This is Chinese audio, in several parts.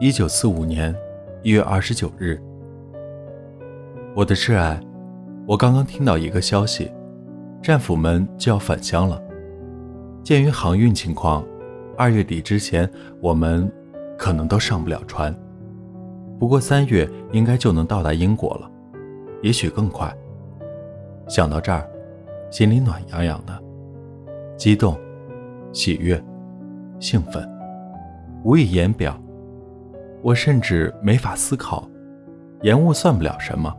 一九四五年一月二十九日，我的挚爱，我刚刚听到一个消息，战俘们就要返乡了。鉴于航运情况，二月底之前我们可能都上不了船。不过三月应该就能到达英国了，也许更快。想到这儿，心里暖洋洋的，激动、喜悦、兴奋，无以言表。我甚至没法思考，延误算不了什么，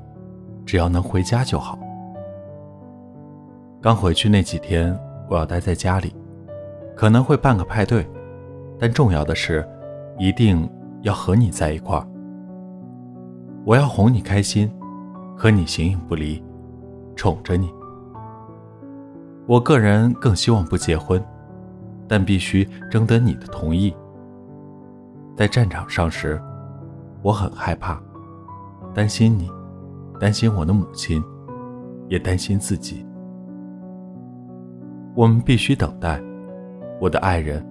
只要能回家就好。刚回去那几天，我要待在家里，可能会办个派对，但重要的是，一定要和你在一块儿。我要哄你开心，和你形影不离，宠着你。我个人更希望不结婚，但必须征得你的同意。在战场上时，我很害怕，担心你，担心我的母亲，也担心自己。我们必须等待，我的爱人，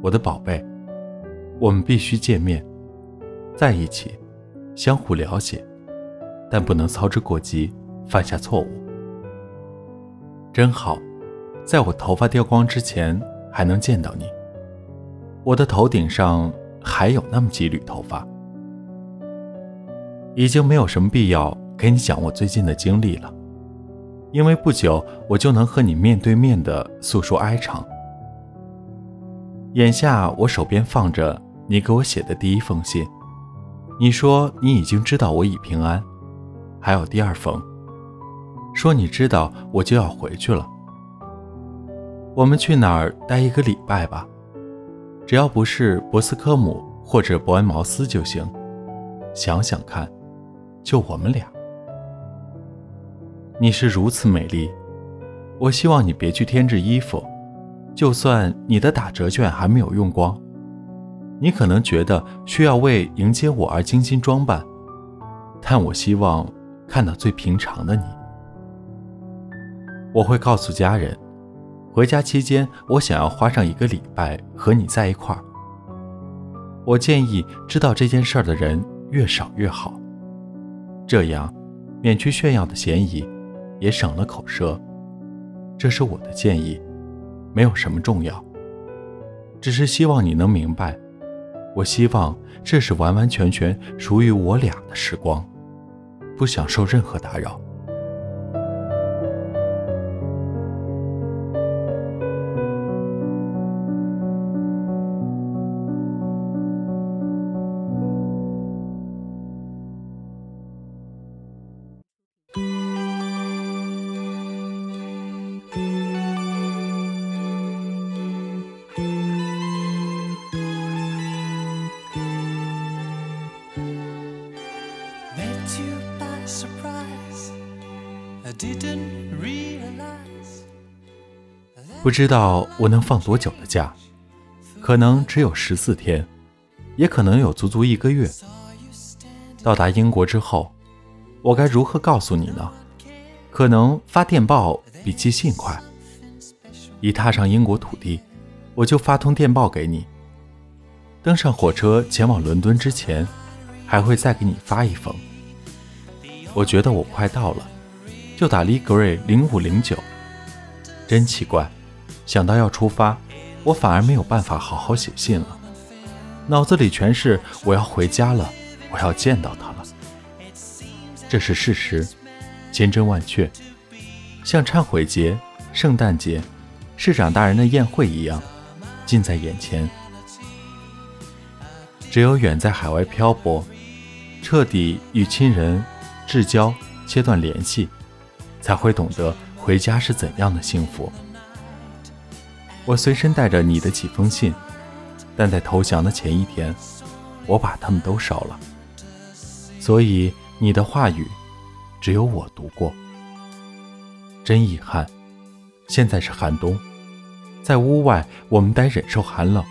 我的宝贝，我们必须见面，在一起。相互了解，但不能操之过急，犯下错误。真好，在我头发掉光之前还能见到你。我的头顶上还有那么几缕头发。已经没有什么必要给你讲我最近的经历了，因为不久我就能和你面对面的诉说哀长。眼下我手边放着你给我写的第一封信。你说你已经知道我已平安，还有第二封，说你知道我就要回去了。我们去哪儿待一个礼拜吧，只要不是博斯科姆或者伯恩茅斯就行。想想看，就我们俩。你是如此美丽，我希望你别去添置衣服，就算你的打折券还没有用光。你可能觉得需要为迎接我而精心装扮，但我希望看到最平常的你。我会告诉家人，回家期间我想要花上一个礼拜和你在一块儿。我建议知道这件事儿的人越少越好，这样免去炫耀的嫌疑，也省了口舌。这是我的建议，没有什么重要，只是希望你能明白。我希望这是完完全全属于我俩的时光，不想受任何打扰。不知道我能放多久的假，可能只有十四天，也可能有足足一个月。到达英国之后，我该如何告诉你呢？可能发电报比寄信快。一踏上英国土地，我就发通电报给你。登上火车前往伦敦之前，还会再给你发一封。我觉得我快到了，就打 Lee Gray 零五零九。真奇怪。想到要出发，我反而没有办法好好写信了，脑子里全是我要回家了，我要见到他了。这是事实，千真万确，像忏悔节、圣诞节、市长大人的宴会一样，近在眼前。只有远在海外漂泊，彻底与亲人至交切断联系，才会懂得回家是怎样的幸福。我随身带着你的几封信，但在投降的前一天，我把它们都烧了。所以你的话语，只有我读过。真遗憾，现在是寒冬，在屋外我们得忍受寒冷。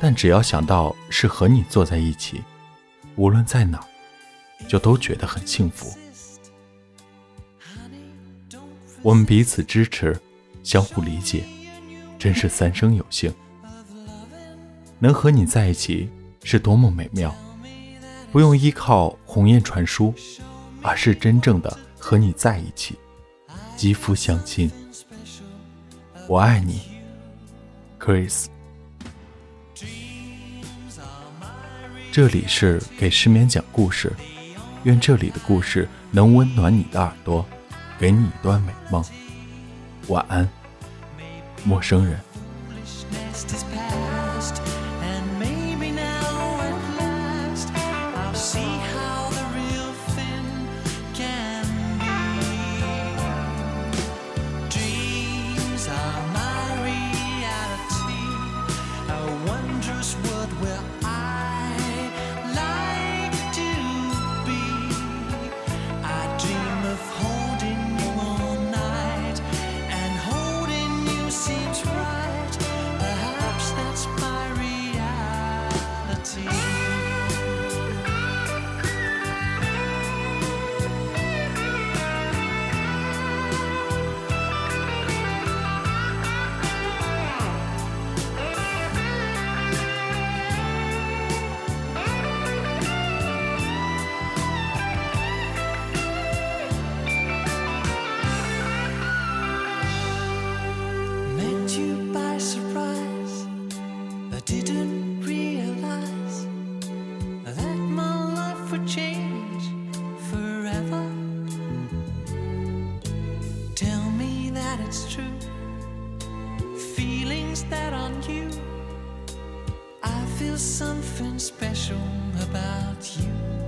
但只要想到是和你坐在一起，无论在哪，就都觉得很幸福。我们彼此支持，相互理解。真是三生有幸，能和你在一起是多么美妙，不用依靠鸿雁传书，而是真正的和你在一起，肌肤相亲。我爱你，Chris。这里是给失眠讲故事，愿这里的故事能温暖你的耳朵，给你一段美梦。晚安，陌生人。It's true. Feelings that are on you, I feel something special about you.